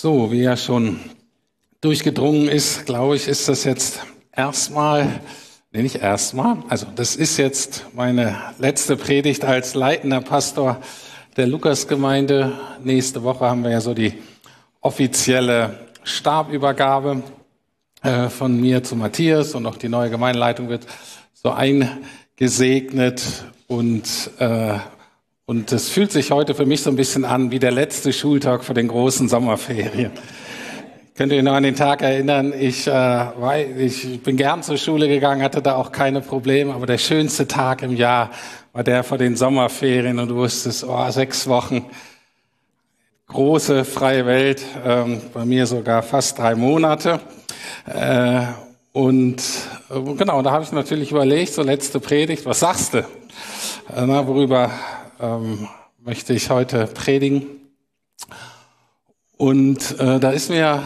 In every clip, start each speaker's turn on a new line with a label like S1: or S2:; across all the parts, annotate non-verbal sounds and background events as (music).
S1: So, wie ja schon durchgedrungen ist, glaube ich, ist das jetzt erstmal, nee, nicht erstmal, also das ist jetzt meine letzte Predigt als leitender Pastor der Lukasgemeinde. Nächste Woche haben wir ja so die offizielle Stabübergabe äh, von mir zu Matthias und auch die neue Gemeindeleitung wird so eingesegnet und äh, und es fühlt sich heute für mich so ein bisschen an wie der letzte Schultag vor den großen Sommerferien. Könnt ihr euch noch an den Tag erinnern? Ich, äh, war, ich bin gern zur Schule gegangen, hatte da auch keine Probleme, aber der schönste Tag im Jahr war der vor den Sommerferien und du wusstest, oh, sechs Wochen, große freie Welt, ähm, bei mir sogar fast drei Monate. Äh, und äh, genau, da habe ich natürlich überlegt, so letzte Predigt, was sagst du? Äh, na, worüber ähm, möchte ich heute predigen. Und äh, da ist mir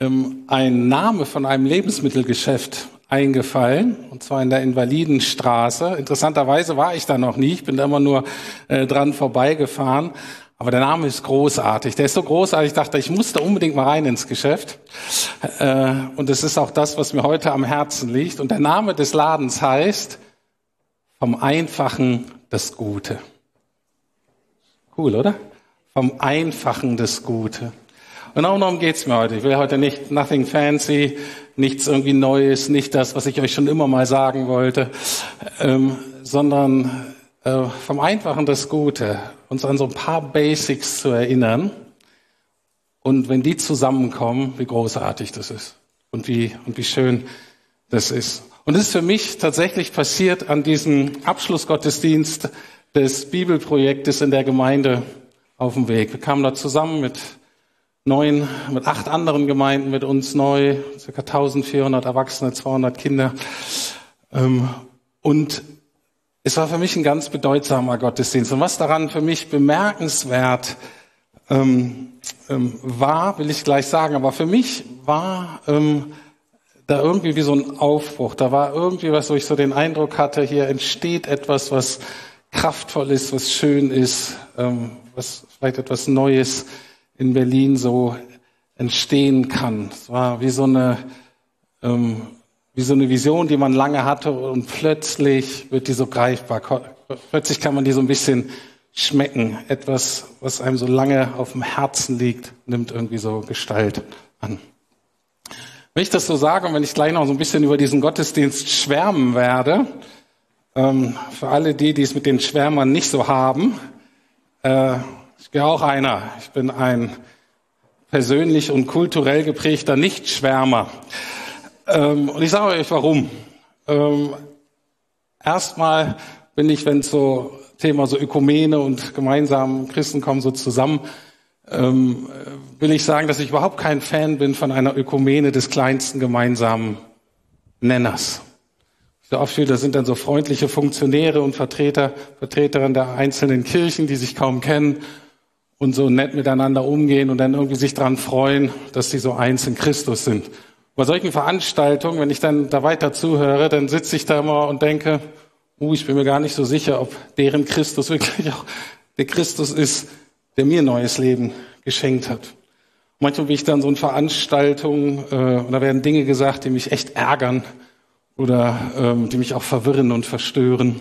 S1: äh, ähm, ein Name von einem Lebensmittelgeschäft eingefallen, und zwar in der Invalidenstraße. Interessanterweise war ich da noch nie, ich bin da immer nur äh, dran vorbeigefahren. Aber der Name ist großartig. Der ist so großartig, ich dachte, ich musste unbedingt mal rein ins Geschäft. Äh, und es ist auch das, was mir heute am Herzen liegt. Und der Name des Ladens heißt vom Einfachen das Gute. Cool, oder? Vom Einfachen das Gute. Und auch darum geht's mir heute. Ich will heute nicht nothing fancy, nichts irgendwie Neues, nicht das, was ich euch schon immer mal sagen wollte, ähm, sondern äh, vom Einfachen das Gute, uns an so ein paar Basics zu erinnern. Und wenn die zusammenkommen, wie großartig das ist und wie, und wie schön das ist. Und es ist für mich tatsächlich passiert an diesem Abschlussgottesdienst des Bibelprojektes in der Gemeinde auf dem Weg. Wir kamen da zusammen mit neun, mit acht anderen Gemeinden, mit uns neu, circa 1400 Erwachsene, 200 Kinder. Ähm, und es war für mich ein ganz bedeutsamer Gottesdienst. Und was daran für mich bemerkenswert ähm, ähm, war, will ich gleich sagen, aber für mich war da irgendwie wie so ein Aufbruch. Da war irgendwie was, wo ich so den Eindruck hatte, hier entsteht etwas, was kraftvoll ist, was schön ist, ähm, was vielleicht etwas Neues in Berlin so entstehen kann. Es war wie so eine, ähm, wie so eine Vision, die man lange hatte und plötzlich wird die so greifbar. Plötzlich kann man die so ein bisschen schmecken. Etwas, was einem so lange auf dem Herzen liegt, nimmt irgendwie so Gestalt an. Wenn ich das so sage und wenn ich gleich noch so ein bisschen über diesen Gottesdienst schwärmen werde, ähm, für alle die, die es mit den Schwärmern nicht so haben, äh, ich bin auch einer. Ich bin ein persönlich und kulturell geprägter Nichtschwärmer. Ähm, und ich sage euch warum. Ähm, erstmal bin ich, wenn so Thema so Ökumene und gemeinsam Christen kommen so zusammen, ähm, will ich sagen, dass ich überhaupt kein Fan bin von einer Ökumene des kleinsten gemeinsamen Nenners. So oft da sind dann so freundliche Funktionäre und Vertreter, Vertreterinnen der einzelnen Kirchen, die sich kaum kennen und so nett miteinander umgehen und dann irgendwie sich dran freuen, dass sie so eins in Christus sind. Bei solchen Veranstaltungen, wenn ich dann da weiter zuhöre, dann sitze ich da immer und denke, uh, ich bin mir gar nicht so sicher, ob deren Christus wirklich auch der Christus ist, der mir neues Leben geschenkt hat. Manchmal bin ich dann so in Veranstaltungen äh, und da werden Dinge gesagt, die mich echt ärgern oder ähm, die mich auch verwirren und verstören.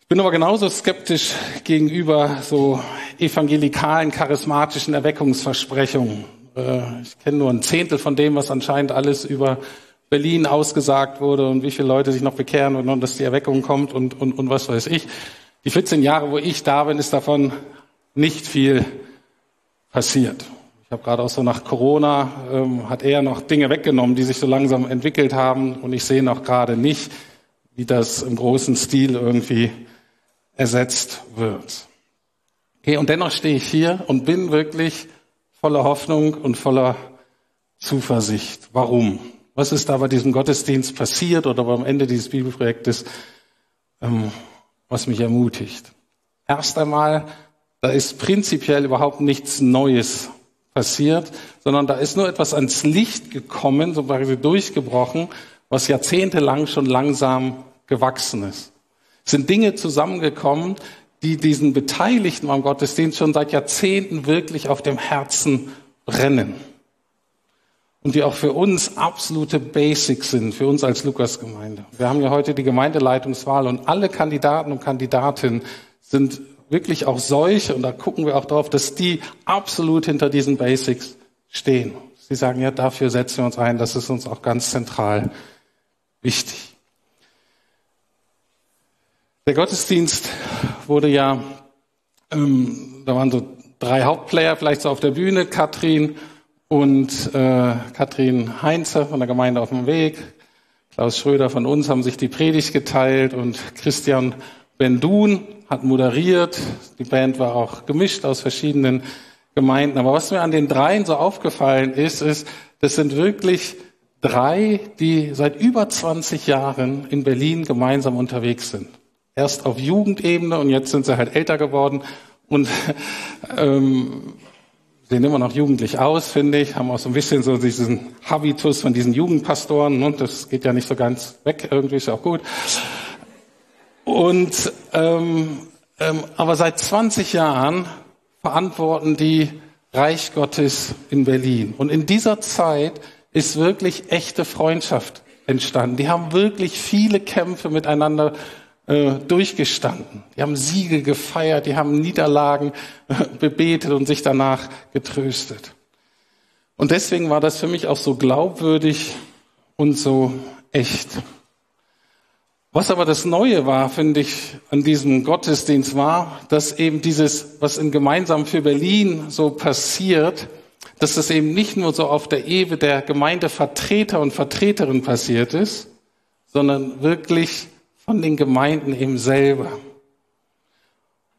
S1: Ich bin aber genauso skeptisch gegenüber so evangelikalen, charismatischen Erweckungsversprechungen. Äh, ich kenne nur ein Zehntel von dem, was anscheinend alles über Berlin ausgesagt wurde und wie viele Leute sich noch bekehren und, und dass die Erweckung kommt und, und, und was weiß ich. Die 14 Jahre, wo ich da bin, ist davon nicht viel passiert. Ich habe gerade auch so nach Corona, ähm, hat er noch Dinge weggenommen, die sich so langsam entwickelt haben. Und ich sehe noch gerade nicht, wie das im großen Stil irgendwie ersetzt wird. Okay, und dennoch stehe ich hier und bin wirklich voller Hoffnung und voller Zuversicht. Warum? Was ist da bei diesem Gottesdienst passiert oder beim Ende dieses Bibelprojektes, ähm, was mich ermutigt? Erst einmal, da ist prinzipiell überhaupt nichts Neues passiert, sondern da ist nur etwas ans Licht gekommen, so quasi durchgebrochen, was jahrzehntelang schon langsam gewachsen ist. Es sind Dinge zusammengekommen, die diesen Beteiligten am Gottesdienst schon seit Jahrzehnten wirklich auf dem Herzen brennen. Und die auch für uns absolute Basics sind, für uns als Lukasgemeinde. Wir haben ja heute die Gemeindeleitungswahl und alle Kandidaten und Kandidatinnen sind wirklich auch solche, und da gucken wir auch drauf, dass die absolut hinter diesen Basics stehen. Sie sagen, ja, dafür setzen wir uns ein, das ist uns auch ganz zentral wichtig. Der Gottesdienst wurde ja, ähm, da waren so drei Hauptplayer vielleicht so auf der Bühne, Katrin und äh, Katrin Heinze von der Gemeinde auf dem Weg, Klaus Schröder von uns haben sich die Predigt geteilt und Christian Bendun hat moderiert. Die Band war auch gemischt aus verschiedenen Gemeinden. Aber was mir an den dreien so aufgefallen ist, ist, das sind wirklich drei, die seit über 20 Jahren in Berlin gemeinsam unterwegs sind. Erst auf Jugendebene und jetzt sind sie halt älter geworden und (laughs) ähm, sehen immer noch jugendlich aus, finde ich, haben auch so ein bisschen so diesen Habitus von diesen Jugendpastoren und das geht ja nicht so ganz weg, irgendwie ist ja auch gut. Und ähm, ähm, aber seit 20 Jahren verantworten die Reich Gottes in Berlin. Und in dieser Zeit ist wirklich echte Freundschaft entstanden. Die haben wirklich viele Kämpfe miteinander äh, durchgestanden. Die haben Siege gefeiert, die haben Niederlagen äh, bebetet und sich danach getröstet. Und deswegen war das für mich auch so glaubwürdig und so echt. Was aber das Neue war, finde ich, an diesem Gottesdienst war, dass eben dieses, was in Gemeinsam für Berlin so passiert, dass das eben nicht nur so auf der Ebene der Gemeindevertreter und Vertreterin passiert ist, sondern wirklich von den Gemeinden eben selber.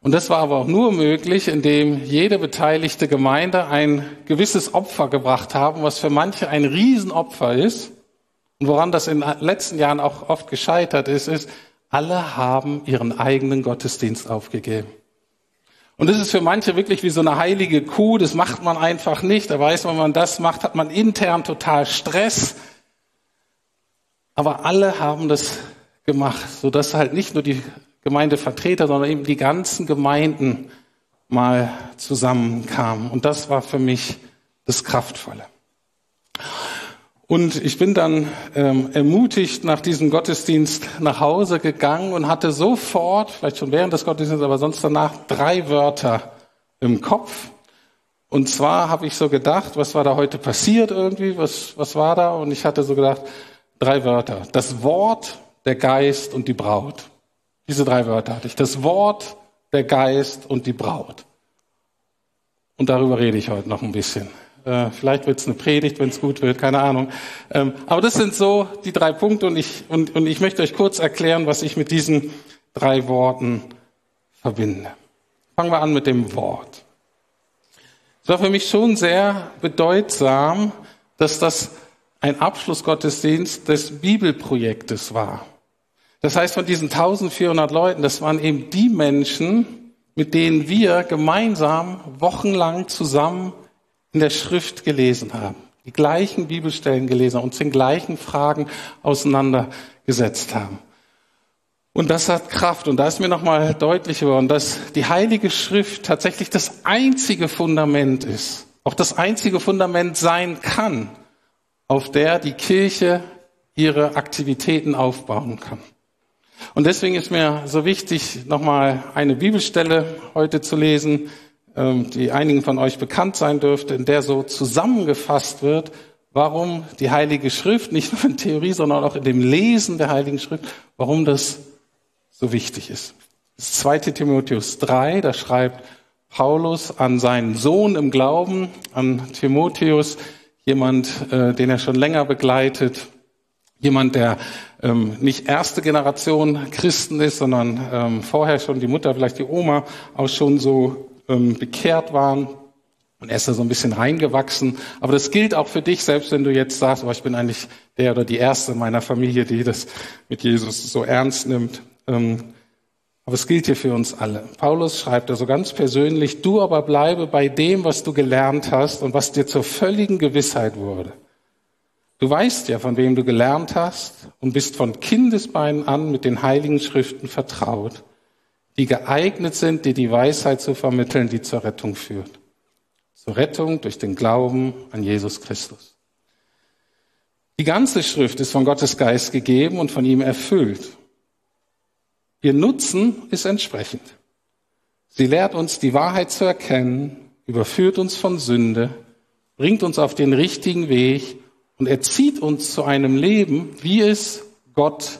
S1: Und das war aber auch nur möglich, indem jede beteiligte Gemeinde ein gewisses Opfer gebracht haben, was für manche ein Riesenopfer ist und woran das in den letzten Jahren auch oft gescheitert ist, ist, alle haben ihren eigenen Gottesdienst aufgegeben. Und das ist für manche wirklich wie so eine heilige Kuh, das macht man einfach nicht. Da weiß man, wenn man das macht, hat man intern total Stress. Aber alle haben das gemacht, sodass halt nicht nur die Gemeindevertreter, sondern eben die ganzen Gemeinden mal zusammenkamen. Und das war für mich das Kraftvolle. Und ich bin dann ähm, ermutigt nach diesem Gottesdienst nach Hause gegangen und hatte sofort, vielleicht schon während des Gottesdienstes, aber sonst danach, drei Wörter im Kopf. Und zwar habe ich so gedacht, was war da heute passiert irgendwie, was, was war da? Und ich hatte so gedacht, drei Wörter. Das Wort, der Geist und die Braut. Diese drei Wörter hatte ich. Das Wort, der Geist und die Braut. Und darüber rede ich heute noch ein bisschen. Äh, vielleicht wird es eine Predigt, wenn es gut wird, keine Ahnung. Ähm, aber das sind so die drei Punkte und ich, und, und ich möchte euch kurz erklären, was ich mit diesen drei Worten verbinde. Fangen wir an mit dem Wort. Es war für mich schon sehr bedeutsam, dass das ein Abschlussgottesdienst des Bibelprojektes war. Das heißt, von diesen 1400 Leuten, das waren eben die Menschen, mit denen wir gemeinsam wochenlang zusammen in der Schrift gelesen haben, die gleichen Bibelstellen gelesen haben, uns den gleichen Fragen auseinandergesetzt haben. Und das hat Kraft. Und da ist mir nochmal deutlich geworden, dass die Heilige Schrift tatsächlich das einzige Fundament ist, auch das einzige Fundament sein kann, auf der die Kirche ihre Aktivitäten aufbauen kann. Und deswegen ist mir so wichtig, nochmal eine Bibelstelle heute zu lesen, die einigen von euch bekannt sein dürfte, in der so zusammengefasst wird, warum die Heilige Schrift, nicht nur in Theorie, sondern auch in dem Lesen der Heiligen Schrift, warum das so wichtig ist. Das 2. Timotheus 3, da schreibt Paulus an seinen Sohn im Glauben, an Timotheus, jemand, äh, den er schon länger begleitet, jemand, der ähm, nicht erste Generation Christen ist, sondern ähm, vorher schon die Mutter, vielleicht die Oma, auch schon so ähm, bekehrt waren. Und er ist da so ein bisschen reingewachsen. Aber das gilt auch für dich, selbst wenn du jetzt sagst, oh, ich bin eigentlich der oder die Erste in meiner Familie, die das mit Jesus so ernst nimmt. Ähm, aber es gilt hier für uns alle. Paulus schreibt also ganz persönlich, du aber bleibe bei dem, was du gelernt hast und was dir zur völligen Gewissheit wurde. Du weißt ja, von wem du gelernt hast und bist von Kindesbeinen an mit den heiligen Schriften vertraut die geeignet sind, dir die Weisheit zu vermitteln, die zur Rettung führt. Zur Rettung durch den Glauben an Jesus Christus. Die ganze Schrift ist von Gottes Geist gegeben und von ihm erfüllt. Ihr Nutzen ist entsprechend. Sie lehrt uns die Wahrheit zu erkennen, überführt uns von Sünde, bringt uns auf den richtigen Weg und erzieht uns zu einem Leben, wie es Gott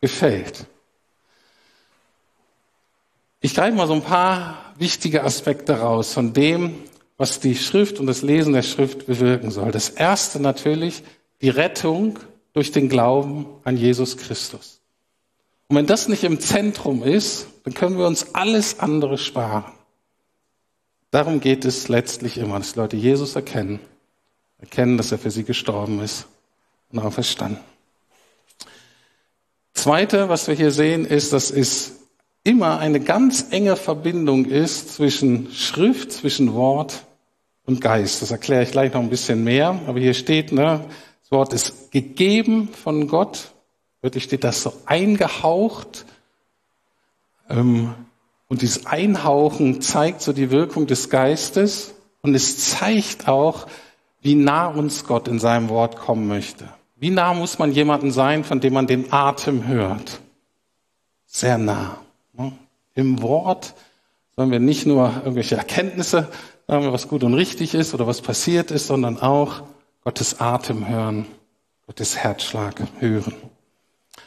S1: gefällt. Ich greife mal so ein paar wichtige Aspekte raus von dem, was die Schrift und das Lesen der Schrift bewirken soll. Das erste natürlich die Rettung durch den Glauben an Jesus Christus. Und wenn das nicht im Zentrum ist, dann können wir uns alles andere sparen. Darum geht es letztlich immer, dass Leute Jesus erkennen, erkennen, dass er für sie gestorben ist und auch verstanden. Zweite, was wir hier sehen, ist, dass es immer eine ganz enge Verbindung ist zwischen Schrift, zwischen Wort und Geist. Das erkläre ich gleich noch ein bisschen mehr. Aber hier steht, ne, das Wort ist gegeben von Gott Wirklich steht das so eingehaucht. Ähm, und dieses Einhauchen zeigt so die Wirkung des Geistes. Und es zeigt auch, wie nah uns Gott in seinem Wort kommen möchte. Wie nah muss man jemanden sein, von dem man den Atem hört? Sehr nah. Ne? Im Wort sollen wir nicht nur irgendwelche Erkenntnisse sagen, was gut und richtig ist oder was passiert ist, sondern auch Gottes Atem hören, Gottes Herzschlag hören.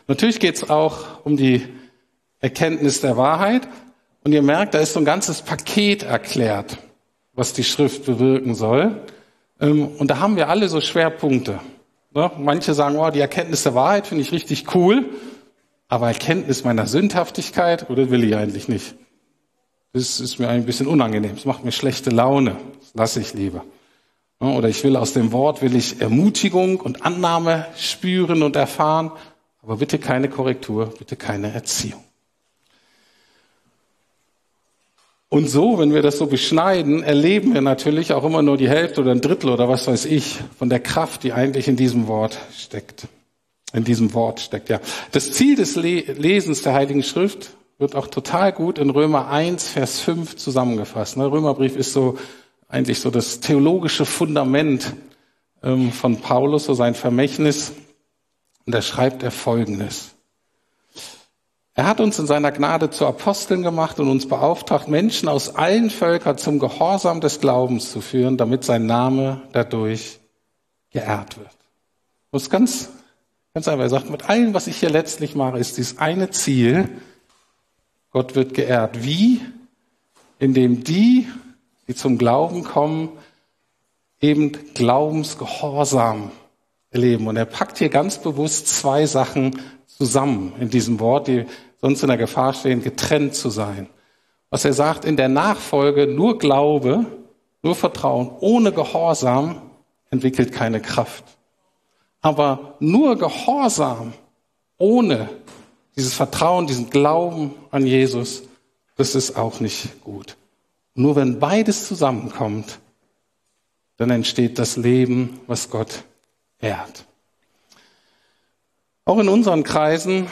S1: Natürlich geht es auch um die Erkenntnis der Wahrheit. Und ihr merkt, da ist so ein ganzes Paket erklärt, was die Schrift bewirken soll. Ähm, und da haben wir alle so Schwerpunkte. Ne? Manche sagen, oh, die Erkenntnis der Wahrheit finde ich richtig cool, aber Erkenntnis meiner Sündhaftigkeit, oder will ich eigentlich nicht. Das ist mir ein bisschen unangenehm. Das macht mir schlechte Laune. Das lasse ich lieber. Oder ich will aus dem Wort, will ich Ermutigung und Annahme spüren und erfahren. Aber bitte keine Korrektur, bitte keine Erziehung. Und so, wenn wir das so beschneiden, erleben wir natürlich auch immer nur die Hälfte oder ein Drittel oder was weiß ich von der Kraft, die eigentlich in diesem Wort steckt. In diesem Wort steckt, ja. Das Ziel des Lesens der Heiligen Schrift wird auch total gut in Römer 1, Vers 5 zusammengefasst. Der ne, Römerbrief ist so eigentlich so das theologische Fundament ähm, von Paulus, so sein Vermächtnis. Und da schreibt er Folgendes. Er hat uns in seiner Gnade zu Aposteln gemacht und uns beauftragt, Menschen aus allen Völkern zum Gehorsam des Glaubens zu führen, damit sein Name dadurch geehrt wird. Das ist ganz, ganz einfach. Er sagt, mit allem, was ich hier letztlich mache, ist dieses eine Ziel, Gott wird geehrt. Wie? Indem die, die zum Glauben kommen, eben Glaubensgehorsam erleben. Und er packt hier ganz bewusst zwei Sachen zusammen in diesem Wort, die sonst in der Gefahr stehen, getrennt zu sein. Was er sagt, in der Nachfolge nur Glaube, nur Vertrauen, ohne Gehorsam entwickelt keine Kraft. Aber nur Gehorsam ohne dieses Vertrauen, diesen Glauben an Jesus, das ist auch nicht gut. Nur wenn beides zusammenkommt, dann entsteht das Leben, was Gott ehrt. Auch in unseren Kreisen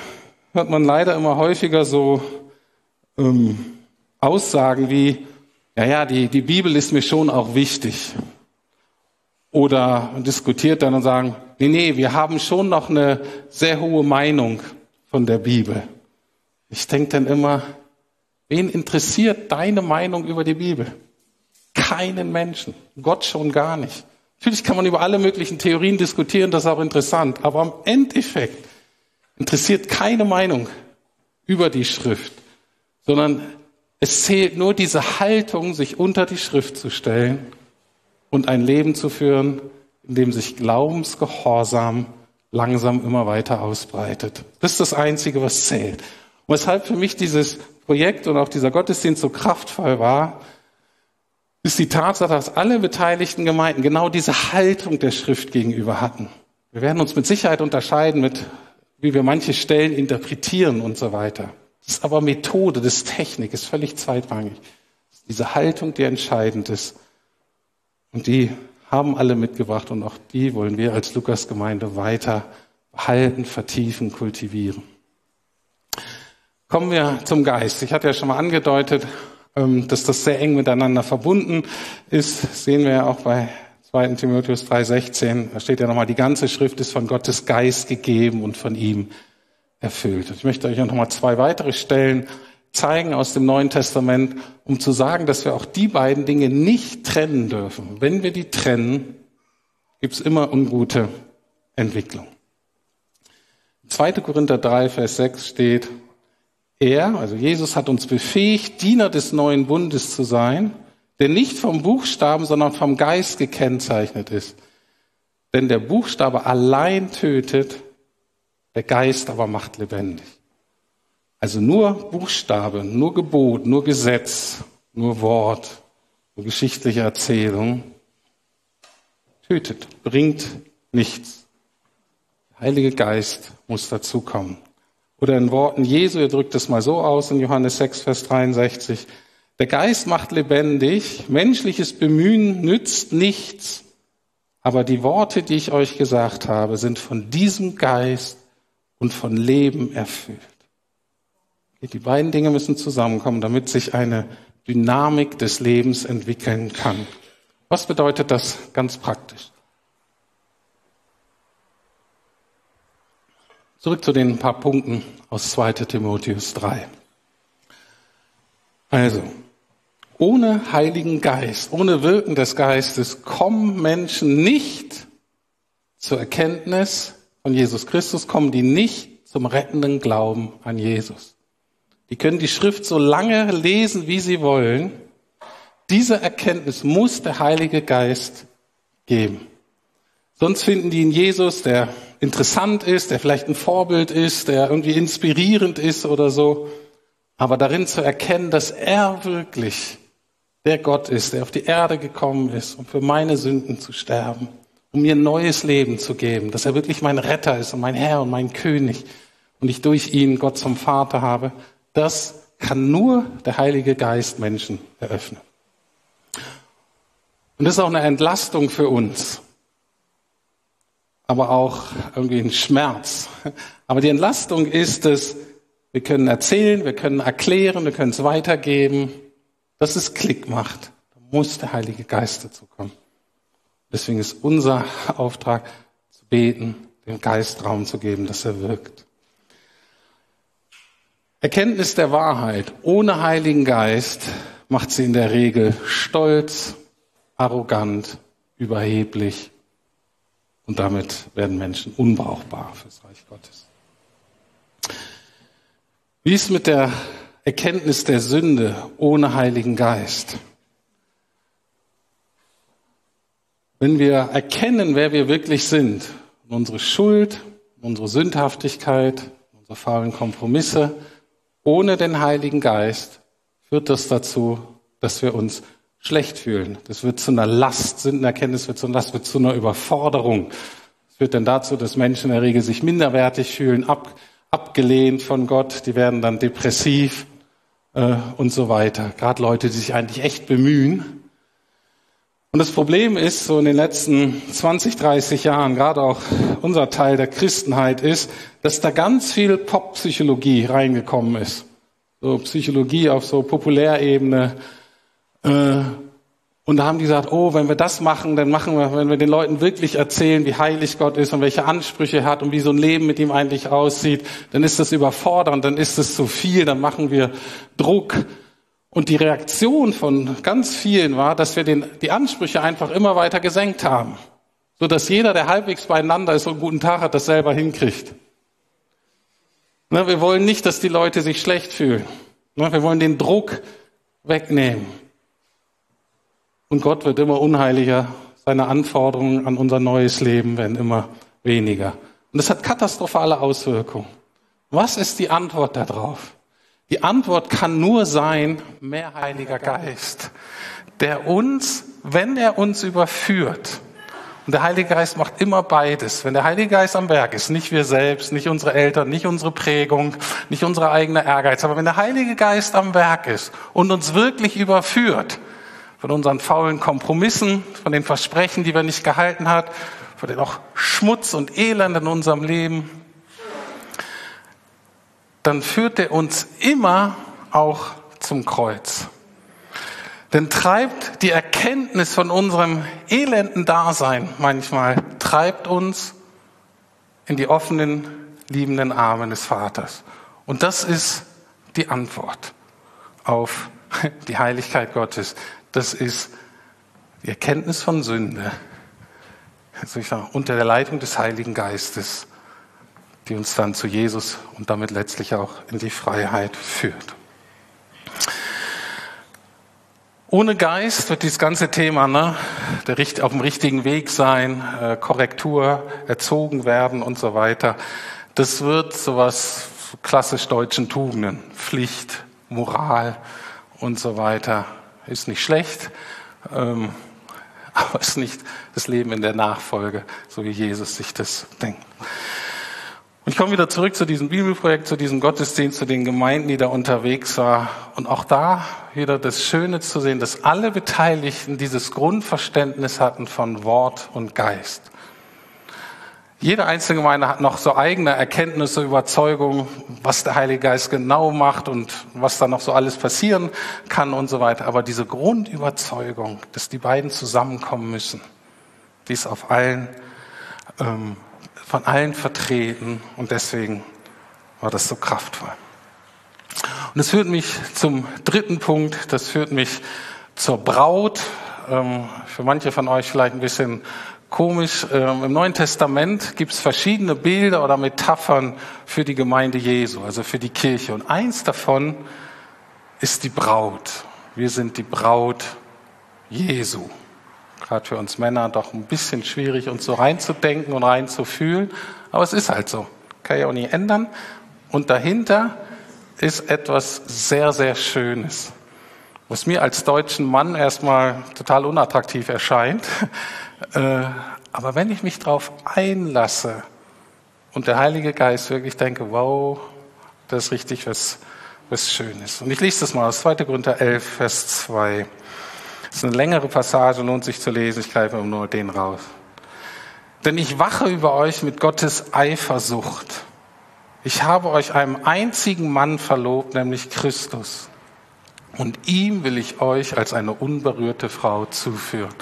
S1: hört man leider immer häufiger so ähm, Aussagen wie, ja, ja, die, die Bibel ist mir schon auch wichtig. Oder diskutiert dann und sagen, nee, nee, wir haben schon noch eine sehr hohe Meinung von der Bibel. Ich denke dann immer, wen interessiert deine Meinung über die Bibel? Keinen Menschen. Gott schon gar nicht. Natürlich kann man über alle möglichen Theorien diskutieren, das ist auch interessant, aber am Endeffekt interessiert keine Meinung über die Schrift, sondern es zählt nur diese Haltung, sich unter die Schrift zu stellen und ein Leben zu führen, in dem sich Glaubensgehorsam langsam immer weiter ausbreitet. Das ist das Einzige, was zählt. Und weshalb für mich dieses Projekt und auch dieser Gottesdienst so kraftvoll war, ist die Tatsache, dass alle beteiligten Gemeinden genau diese Haltung der Schrift gegenüber hatten. Wir werden uns mit Sicherheit unterscheiden mit, wie wir manche Stellen interpretieren und so weiter. Das ist aber Methode, das ist Technik, ist völlig zweitrangig. Ist diese Haltung, die entscheidend ist. Und die haben alle mitgebracht und auch die wollen wir als Lukas-Gemeinde weiter behalten, vertiefen, kultivieren. Kommen wir zum Geist. Ich hatte ja schon mal angedeutet, ähm, dass das sehr eng miteinander verbunden ist. Sehen wir ja auch bei 2. Timotheus 3,16. Da steht ja nochmal, die ganze Schrift ist von Gottes Geist gegeben und von ihm erfüllt. Ich möchte euch noch mal zwei weitere Stellen zeigen aus dem Neuen Testament, um zu sagen, dass wir auch die beiden Dinge nicht trennen dürfen. Wenn wir die trennen, gibt es immer ungute Entwicklung. 2. Korinther 3, Vers 6 steht, er, also Jesus hat uns befähigt, Diener des neuen Bundes zu sein, der nicht vom Buchstaben, sondern vom Geist gekennzeichnet ist. Denn der Buchstabe allein tötet, der Geist aber macht lebendig. Also nur Buchstabe, nur Gebot, nur Gesetz, nur Wort, nur geschichtliche Erzählung tötet, bringt nichts. Der Heilige Geist muss dazukommen. Oder in Worten Jesu, er drückt es mal so aus in Johannes 6, Vers 63. Der Geist macht lebendig, menschliches Bemühen nützt nichts, aber die Worte, die ich euch gesagt habe, sind von diesem Geist und von Leben erfüllt. Die beiden Dinge müssen zusammenkommen, damit sich eine Dynamik des Lebens entwickeln kann. Was bedeutet das ganz praktisch? Zurück zu den paar Punkten aus 2 Timotheus 3. Also, ohne Heiligen Geist, ohne Wirken des Geistes kommen Menschen nicht zur Erkenntnis von Jesus Christus, kommen die nicht zum rettenden Glauben an Jesus. Die können die Schrift so lange lesen, wie sie wollen. Diese Erkenntnis muss der Heilige Geist geben. Sonst finden die in Jesus, der interessant ist, der vielleicht ein Vorbild ist, der irgendwie inspirierend ist oder so. Aber darin zu erkennen, dass er wirklich der Gott ist, der auf die Erde gekommen ist, um für meine Sünden zu sterben, um mir ein neues Leben zu geben, dass er wirklich mein Retter ist und mein Herr und mein König und ich durch ihn Gott zum Vater habe, das kann nur der Heilige Geist Menschen eröffnen. Und das ist auch eine Entlastung für uns aber auch irgendwie ein Schmerz. Aber die Entlastung ist es, wir können erzählen, wir können erklären, wir können es weitergeben, dass es Klick macht. Da muss der Heilige Geist dazu kommen. Deswegen ist unser Auftrag zu beten, dem Geist Raum zu geben, dass er wirkt. Erkenntnis der Wahrheit ohne Heiligen Geist macht sie in der Regel stolz, arrogant, überheblich und damit werden Menschen unbrauchbar fürs Reich Gottes. Wie ist mit der Erkenntnis der Sünde ohne Heiligen Geist? Wenn wir erkennen, wer wir wirklich sind, unsere Schuld, unsere Sündhaftigkeit, unsere faulen Kompromisse, ohne den Heiligen Geist führt das dazu, dass wir uns schlecht fühlen. Das wird zu einer Last, Sündenerkenntnis wird zu einer Last, wird zu einer Überforderung. Das führt dann dazu, dass Menschen in der Regel sich minderwertig fühlen, ab, abgelehnt von Gott, die werden dann depressiv äh, und so weiter. Gerade Leute, die sich eigentlich echt bemühen. Und das Problem ist, so in den letzten 20, 30 Jahren, gerade auch unser Teil der Christenheit ist, dass da ganz viel Poppsychologie reingekommen ist. So Psychologie auf so Populärebene, äh, und da haben die gesagt, oh, wenn wir das machen, dann machen wir, wenn wir den Leuten wirklich erzählen, wie heilig Gott ist und welche Ansprüche er hat und wie so ein Leben mit ihm eigentlich aussieht, dann ist das überfordernd, dann ist es zu viel, dann machen wir Druck. Und die Reaktion von ganz vielen war, dass wir den, die Ansprüche einfach immer weiter gesenkt haben. So dass jeder, der halbwegs beieinander ist und einen guten Tag hat, das selber hinkriegt. Ne, wir wollen nicht, dass die Leute sich schlecht fühlen. Ne, wir wollen den Druck wegnehmen. Und Gott wird immer unheiliger. Seine Anforderungen an unser neues Leben werden immer weniger. Und das hat katastrophale Auswirkungen. Was ist die Antwort darauf? Die Antwort kann nur sein, mehr Heiliger Geist, der uns, wenn er uns überführt, und der Heilige Geist macht immer beides. Wenn der Heilige Geist am Werk ist, nicht wir selbst, nicht unsere Eltern, nicht unsere Prägung, nicht unsere eigene Ehrgeiz, aber wenn der Heilige Geist am Werk ist und uns wirklich überführt, von unseren faulen Kompromissen, von den Versprechen, die wir nicht gehalten hat, von den auch Schmutz und Elend in unserem Leben. Dann führt er uns immer auch zum Kreuz. Denn treibt die Erkenntnis von unserem elenden Dasein manchmal, treibt uns in die offenen, liebenden Arme des Vaters. Und das ist die Antwort auf die Heiligkeit Gottes. Das ist die Erkenntnis von Sünde, also sage, unter der Leitung des Heiligen Geistes, die uns dann zu Jesus und damit letztlich auch in die Freiheit führt. Ohne Geist wird dieses ganze Thema, ne, der, auf dem richtigen Weg sein, äh, Korrektur, erzogen werden und so weiter, das wird sowas klassisch deutschen Tugenden, Pflicht, Moral und so weiter. Ist nicht schlecht, ähm, (laughs) aber ist nicht das Leben in der Nachfolge, so wie Jesus sich das denkt. Und ich komme wieder zurück zu diesem Bibelprojekt, zu diesem Gottesdienst, zu den Gemeinden, die da unterwegs war. Und auch da wieder das Schöne zu sehen, dass alle Beteiligten dieses Grundverständnis hatten von Wort und Geist. Jede einzelne Gemeinde hat noch so eigene Erkenntnisse, Überzeugungen, was der Heilige Geist genau macht und was da noch so alles passieren kann und so weiter. Aber diese Grundüberzeugung, dass die beiden zusammenkommen müssen, die ist auf allen ähm, von allen vertreten und deswegen war das so kraftvoll. Und das führt mich zum dritten Punkt, das führt mich zur Braut. Ähm, für manche von euch vielleicht ein bisschen komisch. Ähm, Im Neuen Testament gibt es verschiedene Bilder oder Metaphern für die Gemeinde Jesu, also für die Kirche. Und eins davon ist die Braut. Wir sind die Braut Jesu gerade für uns Männer doch ein bisschen schwierig, uns so reinzudenken und reinzufühlen. Aber es ist halt so. Kann ja auch nicht ändern. Und dahinter ist etwas sehr, sehr Schönes. Was mir als deutschen Mann erstmal total unattraktiv erscheint. Äh, aber wenn ich mich darauf einlasse und der Heilige Geist wirklich denke, wow, das ist richtig was, was Schönes. Und ich lese das mal aus 2. Korinther 11, Vers 2. Das ist eine längere Passage, lohnt sich zu lesen. Ich greife nur den raus. Denn ich wache über euch mit Gottes Eifersucht. Ich habe euch einem einzigen Mann verlobt, nämlich Christus. Und ihm will ich euch als eine unberührte Frau zuführen.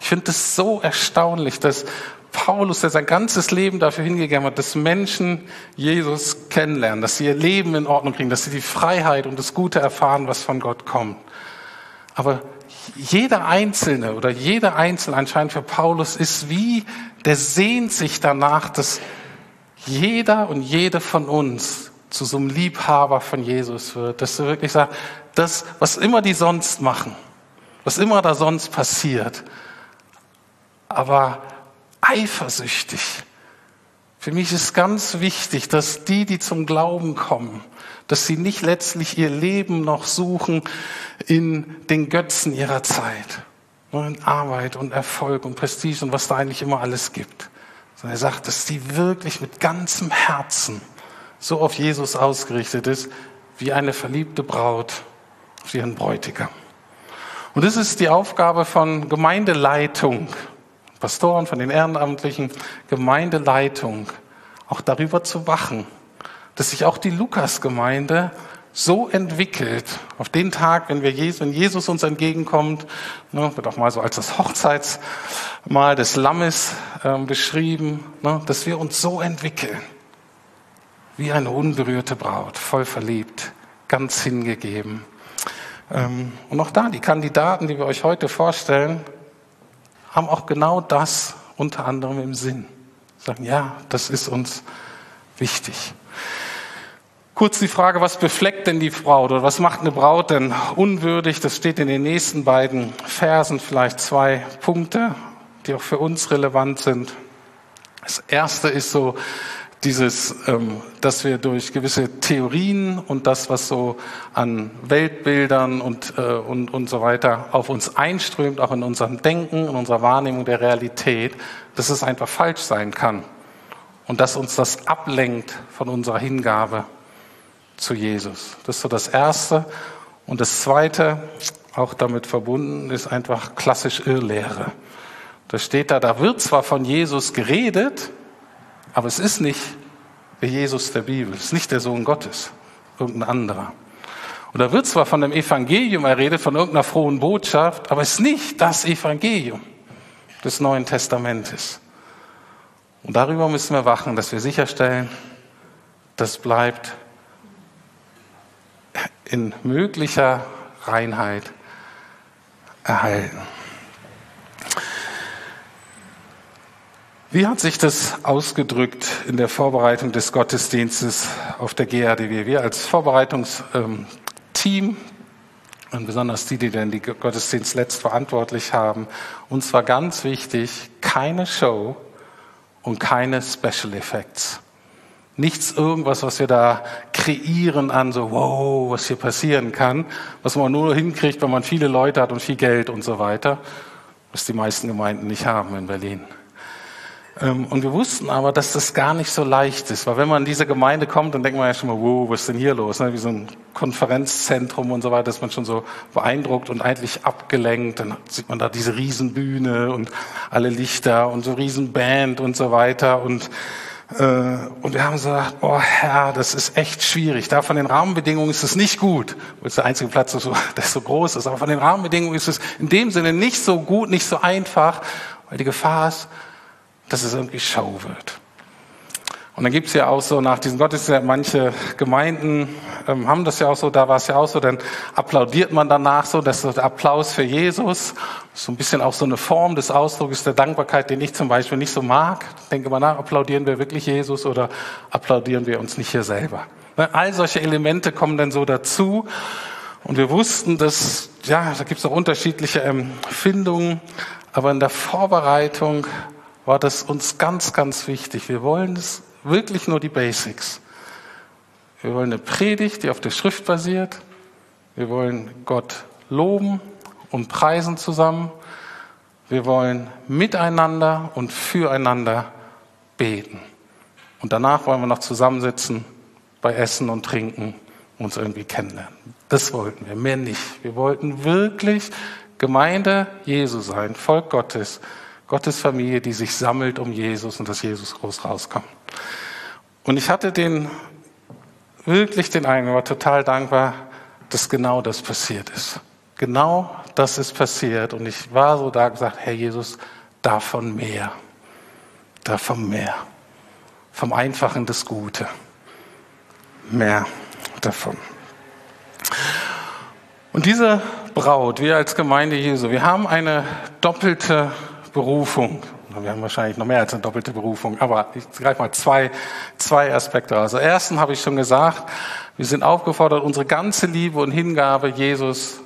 S1: Ich finde es so erstaunlich, dass Paulus, der sein ganzes Leben dafür hingegeben hat, dass Menschen Jesus kennenlernen, dass sie ihr Leben in Ordnung kriegen, dass sie die Freiheit und das Gute erfahren, was von Gott kommt. Aber jeder Einzelne oder jeder Einzelne anscheinend für Paulus ist wie, der sehnt sich danach, dass jeder und jede von uns zu so einem Liebhaber von Jesus wird, dass du wirklich sagst, das, was immer die sonst machen, was immer da sonst passiert, aber eifersüchtig. Für mich ist ganz wichtig, dass die, die zum Glauben kommen, dass sie nicht letztlich ihr Leben noch suchen in den Götzen ihrer Zeit, in Arbeit und Erfolg und Prestige und was da eigentlich immer alles gibt. Sondern er sagt, dass sie wirklich mit ganzem Herzen so auf Jesus ausgerichtet ist, wie eine verliebte Braut auf ihren Bräutigam. Und das ist die Aufgabe von Gemeindeleitung, Pastoren, von den Ehrenamtlichen, Gemeindeleitung, auch darüber zu wachen, dass sich auch die Lukas-Gemeinde so entwickelt, auf den Tag, wenn wir Jesus, wenn Jesus uns entgegenkommt, ne, wird auch mal so als das Hochzeitsmahl des Lammes äh, beschrieben, ne, dass wir uns so entwickeln, wie eine unberührte Braut, voll verliebt, ganz hingegeben. Ähm, und auch da, die Kandidaten, die wir euch heute vorstellen, haben auch genau das unter anderem im Sinn. Sagen, ja, das ist uns wichtig. Kurz die Frage, was befleckt denn die Braut oder was macht eine Braut denn unwürdig? Das steht in den nächsten beiden Versen, vielleicht zwei Punkte, die auch für uns relevant sind. Das erste ist so dieses, ähm, dass wir durch gewisse Theorien und das, was so an Weltbildern und, äh, und, und so weiter auf uns einströmt, auch in unserem Denken, in unserer Wahrnehmung der Realität, dass es einfach falsch sein kann und dass uns das ablenkt von unserer Hingabe zu Jesus. Das ist so das Erste. Und das Zweite, auch damit verbunden, ist einfach klassisch Irrlehre. Da steht da, da wird zwar von Jesus geredet, aber es ist nicht der Jesus der Bibel, es ist nicht der Sohn Gottes. irgendein anderer. Und da wird zwar von dem Evangelium erredet, von irgendeiner frohen Botschaft, aber es ist nicht das Evangelium des Neuen Testamentes. Und darüber müssen wir wachen, dass wir sicherstellen, das bleibt in möglicher Reinheit erhalten. Wie hat sich das ausgedrückt in der Vorbereitung des Gottesdienstes auf der GADW? Wir als Vorbereitungsteam und besonders die, die den die Gottesdienst letzt verantwortlich haben, uns war ganz wichtig, keine Show und keine Special Effects. Nichts irgendwas, was wir da kreieren an so, wow, was hier passieren kann, was man nur hinkriegt, wenn man viele Leute hat und viel Geld und so weiter, was die meisten Gemeinden nicht haben in Berlin. Ähm, und wir wussten aber, dass das gar nicht so leicht ist, weil wenn man in diese Gemeinde kommt, dann denkt man ja schon mal, wow, was ist denn hier los? Ne? Wie so ein Konferenzzentrum und so weiter, ist man schon so beeindruckt und eigentlich abgelenkt. Dann sieht man da diese Riesenbühne und alle Lichter und so Riesenband und so weiter und und wir haben so gedacht, oh Herr, das ist echt schwierig. Da von den Rahmenbedingungen ist es nicht gut. Das ist der einzige Platz, (laughs) der so groß ist. Aber von den Rahmenbedingungen ist es in dem Sinne nicht so gut, nicht so einfach, weil die Gefahr ist, dass es irgendwie Show wird. Und dann gibt's ja auch so nach diesen Gottesdiensten, manche Gemeinden ähm, haben das ja auch so, da war es ja auch so, dann applaudiert man danach so, das ist der Applaus für Jesus. So ein bisschen auch so eine Form des Ausdrucks der Dankbarkeit, den ich zum Beispiel nicht so mag. Denke mal nach, applaudieren wir wirklich Jesus oder applaudieren wir uns nicht hier selber? All solche Elemente kommen dann so dazu. Und wir wussten, dass, ja, da gibt's auch unterschiedliche Empfindungen, aber in der Vorbereitung war das uns ganz, ganz wichtig. Wir wollen es wirklich nur die Basics. Wir wollen eine Predigt, die auf der Schrift basiert. Wir wollen Gott loben und preisen zusammen. Wir wollen miteinander und füreinander beten. Und danach wollen wir noch zusammensitzen bei Essen und Trinken, uns irgendwie kennenlernen. Das wollten wir, mehr nicht. Wir wollten wirklich Gemeinde Jesu sein, Volk Gottes, Gottes Familie, die sich sammelt um Jesus und dass Jesus groß rauskommt. Und ich hatte den, wirklich den Eindruck, war total dankbar, dass genau das passiert ist. Genau das ist passiert. Und ich war so da gesagt, Herr Jesus, davon mehr. Davon mehr. Vom Einfachen das Gute. Mehr davon. Und diese Braut, wir als Gemeinde Jesu, wir haben eine doppelte Berufung. Wir haben wahrscheinlich noch mehr als eine doppelte Berufung, aber ich greife mal zwei, zwei Aspekte. Also ersten habe ich schon gesagt, wir sind aufgefordert, unsere ganze Liebe und Hingabe Jesus,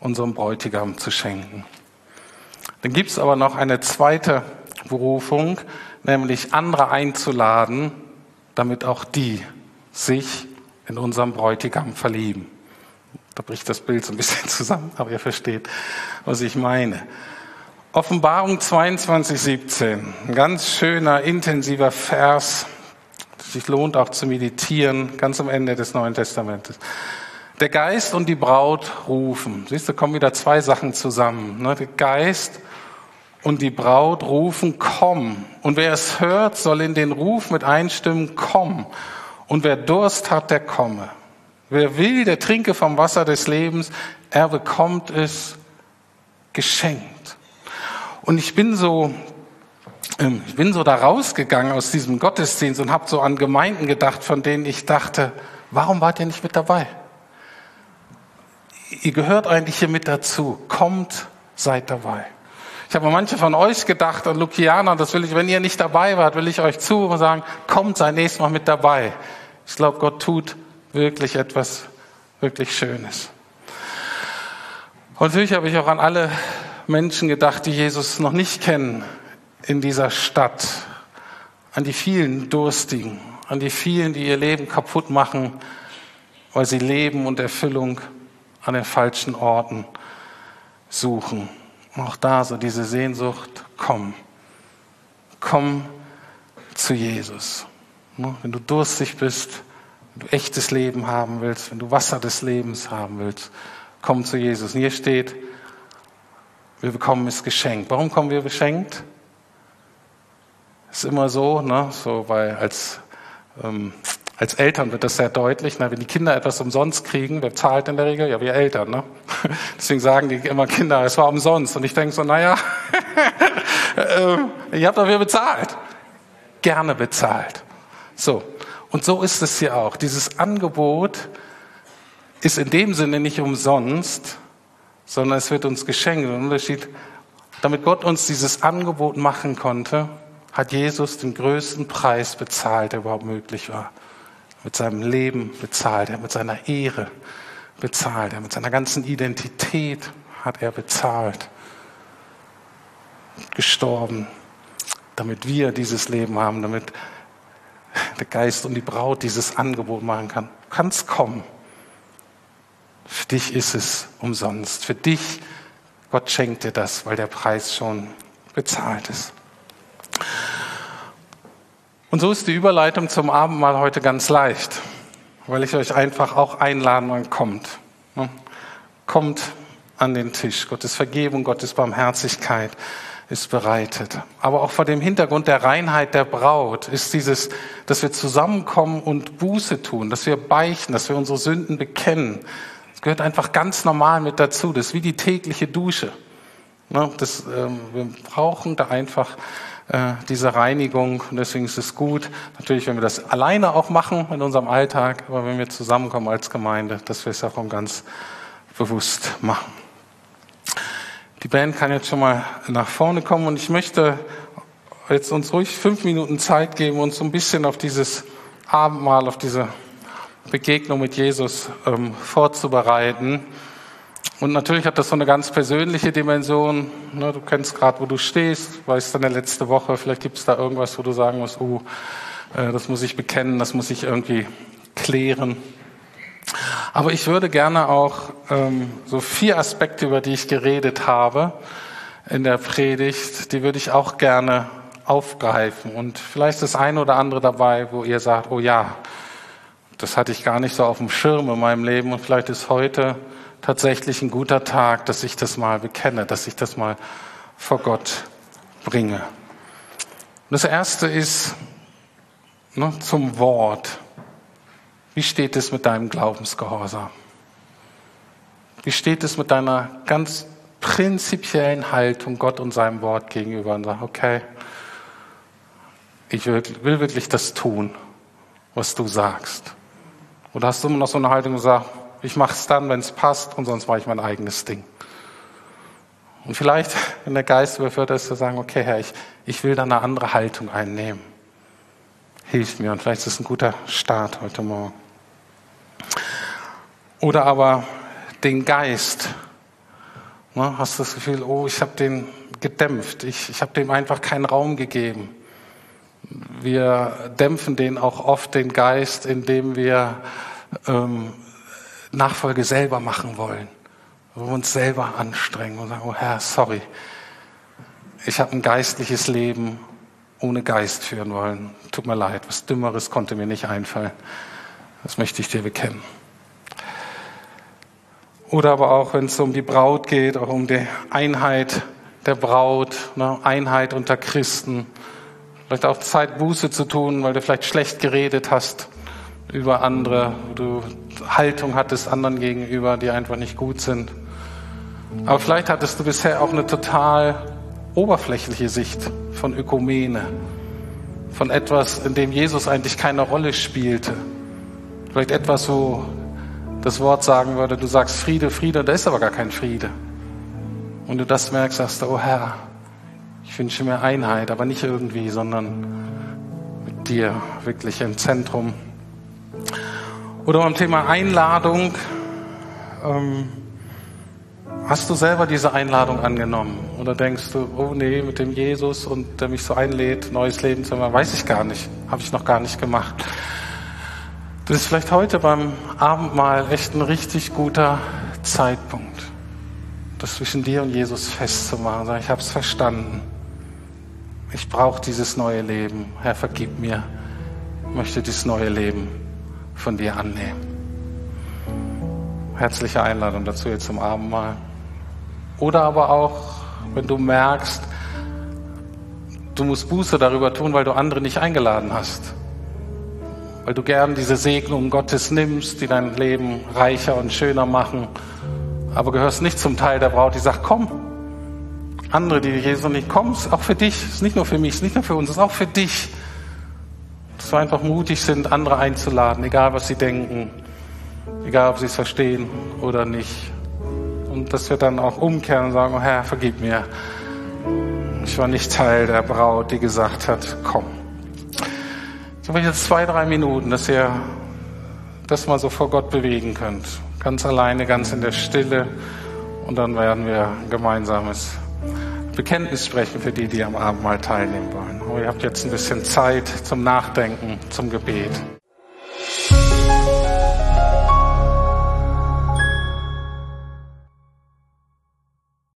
S1: unserem Bräutigam, zu schenken. Dann gibt es aber noch eine zweite Berufung, nämlich andere einzuladen, damit auch die sich in unserem Bräutigam verlieben. Da bricht das Bild so ein bisschen (laughs) zusammen, aber ihr versteht, was ich meine. Offenbarung 22, 17. Ein ganz schöner, intensiver Vers, sich lohnt auch zu meditieren, ganz am Ende des Neuen Testamentes. Der Geist und die Braut rufen. Siehst du, kommen wieder zwei Sachen zusammen. Ne? Der Geist und die Braut rufen, komm. Und wer es hört, soll in den Ruf mit einstimmen, komm. Und wer Durst hat, der komme. Wer will, der trinke vom Wasser des Lebens. Er bekommt es geschenkt. Und ich bin so, ähm, ich bin so da rausgegangen aus diesem Gottesdienst und habe so an Gemeinden gedacht, von denen ich dachte, warum wart ihr nicht mit dabei? Ihr gehört eigentlich hier mit dazu. Kommt, seid dabei. Ich habe manche von euch gedacht, an Lukiana, das will ich, wenn ihr nicht dabei wart, will ich euch zu und sagen, kommt, sei nächstes Mal mit dabei. Ich glaube, Gott tut wirklich etwas wirklich Schönes. Und natürlich habe ich auch an alle Menschen gedacht, die Jesus noch nicht kennen in dieser Stadt, an die vielen Durstigen, an die vielen, die ihr Leben kaputt machen, weil sie Leben und Erfüllung an den falschen Orten suchen. Auch da so diese Sehnsucht, komm, komm zu Jesus. Wenn du durstig bist, wenn du echtes Leben haben willst, wenn du Wasser des Lebens haben willst, komm zu Jesus. Und hier steht, wir bekommen es geschenkt. Warum kommen wir beschenkt? Ist immer so, ne? So, weil als ähm, Als Eltern wird das sehr deutlich. Na, wenn die Kinder etwas umsonst kriegen, wer zahlt in der Regel? Ja, wir Eltern. Ne? (laughs) Deswegen sagen die immer Kinder, es war umsonst. Und ich denke so, naja, (laughs) äh, ihr habt dafür bezahlt. Gerne bezahlt. So. Und so ist es hier auch. Dieses Angebot ist in dem Sinne nicht umsonst, sondern es wird uns geschenkt. Der Unterschied, damit Gott uns dieses Angebot machen konnte, hat Jesus den größten Preis bezahlt, der überhaupt möglich war mit seinem Leben bezahlt, er mit seiner Ehre bezahlt, er mit seiner ganzen Identität hat er bezahlt, gestorben, damit wir dieses Leben haben, damit der Geist und die Braut dieses Angebot machen kann. Du kannst kommen. Für dich ist es umsonst. Für dich, Gott schenkt dir das, weil der Preis schon bezahlt ist. Und so ist die Überleitung zum Abendmahl heute ganz leicht, weil ich euch einfach auch einladen und kommt. Ne? Kommt an den Tisch. Gottes Vergebung, Gottes Barmherzigkeit ist bereitet. Aber auch vor dem Hintergrund der Reinheit der Braut ist dieses, dass wir zusammenkommen und Buße tun, dass wir beichten, dass wir unsere Sünden bekennen. Das gehört einfach ganz normal mit dazu. Das ist wie die tägliche Dusche. Ne? Das, ähm, wir brauchen da einfach äh, diese Reinigung. Und deswegen ist es gut, natürlich, wenn wir das alleine auch machen in unserem Alltag, aber wenn wir zusammenkommen als Gemeinde, dass wir es auch ganz bewusst machen. Die Band kann jetzt schon mal nach vorne kommen und ich möchte jetzt uns ruhig fünf Minuten Zeit geben, uns so ein bisschen auf dieses Abendmahl, auf diese Begegnung mit Jesus ähm, vorzubereiten. Und natürlich hat das so eine ganz persönliche Dimension. Ne, du kennst gerade, wo du stehst, weißt deine letzte Woche, vielleicht gibt es da irgendwas, wo du sagen musst, oh, äh, das muss ich bekennen, das muss ich irgendwie klären. Aber ich würde gerne auch ähm, so vier Aspekte, über die ich geredet habe in der Predigt, die würde ich auch gerne aufgreifen. Und vielleicht ist das eine oder andere dabei, wo ihr sagt, oh ja, das hatte ich gar nicht so auf dem Schirm in meinem Leben und vielleicht ist heute tatsächlich ein guter Tag, dass ich das mal bekenne, dass ich das mal vor Gott bringe. Und das erste ist ne, zum Wort. Wie steht es mit deinem Glaubensgehorsam? Wie steht es mit deiner ganz prinzipiellen Haltung Gott und seinem Wort gegenüber und sag, okay, ich will wirklich das tun, was du sagst. Oder hast du immer noch so eine Haltung und sagst, ich mache es dann, wenn es passt und sonst mache ich mein eigenes Ding. Und vielleicht, wenn der Geist überführt ist, zu sagen, okay, Herr, ich, ich will da eine andere Haltung einnehmen. Hilf mir und vielleicht ist es ein guter Start heute Morgen. Oder aber den Geist. Ne, hast du das Gefühl, oh, ich habe den gedämpft, ich, ich habe dem einfach keinen Raum gegeben. Wir dämpfen den auch oft, den Geist, indem wir ähm, Nachfolge selber machen wollen, wo wir uns selber anstrengen und sagen, oh Herr, sorry, ich habe ein geistliches Leben ohne Geist führen wollen. Tut mir leid, was Dümmeres konnte mir nicht einfallen. Das möchte ich dir bekennen. Oder aber auch, wenn es um die Braut geht, auch um die Einheit der Braut, ne, Einheit unter Christen. Vielleicht auch Zeit, Buße zu tun, weil du vielleicht schlecht geredet hast über andere, du Haltung hattest anderen gegenüber, die einfach nicht gut sind. Aber vielleicht hattest du bisher auch eine total oberflächliche Sicht von Ökumene, von etwas, in dem Jesus eigentlich keine Rolle spielte. Vielleicht etwas, wo das Wort sagen würde, du sagst Friede, Friede, da ist aber gar kein Friede. Und du das merkst, sagst du, oh Herr, ich wünsche mir Einheit, aber nicht irgendwie, sondern mit dir wirklich im Zentrum oder beim Thema Einladung. Ähm, hast du selber diese Einladung angenommen? Oder denkst du, oh nee, mit dem Jesus und der mich so einlädt, neues Leben zu machen, weiß ich gar nicht. Habe ich noch gar nicht gemacht. Das ist vielleicht heute beim Abendmahl echt ein richtig guter Zeitpunkt, das zwischen dir und Jesus festzumachen. Ich habe es verstanden. Ich brauche dieses neue Leben. Herr, vergib mir. Ich möchte dieses neue Leben von dir annehmen. Herzliche Einladung dazu jetzt zum Abendmahl. Oder aber auch, wenn du merkst, du musst Buße darüber tun, weil du andere nicht eingeladen hast. weil du gern diese Segnungen Gottes nimmst, die dein Leben reicher und schöner machen, aber gehörst nicht zum Teil der Braut, die sagt, komm. Andere, die Jesus nicht kommen, ist auch für dich, ist nicht nur für mich, ist nicht nur für uns, ist auch für dich. Dass wir einfach mutig sind, andere einzuladen, egal was sie denken, egal ob sie es verstehen oder nicht. Und dass wir dann auch umkehren und sagen, oh Herr, vergib mir. Ich war nicht Teil der Braut, die gesagt hat, komm. Ich habe jetzt zwei, drei Minuten, dass ihr das mal so vor Gott bewegen könnt. Ganz alleine, ganz in der Stille. Und dann werden wir ein gemeinsames Bekenntnis sprechen für die, die am Abend mal teilnehmen wollen. Aber ihr habt jetzt ein bisschen Zeit zum Nachdenken, zum Gebet.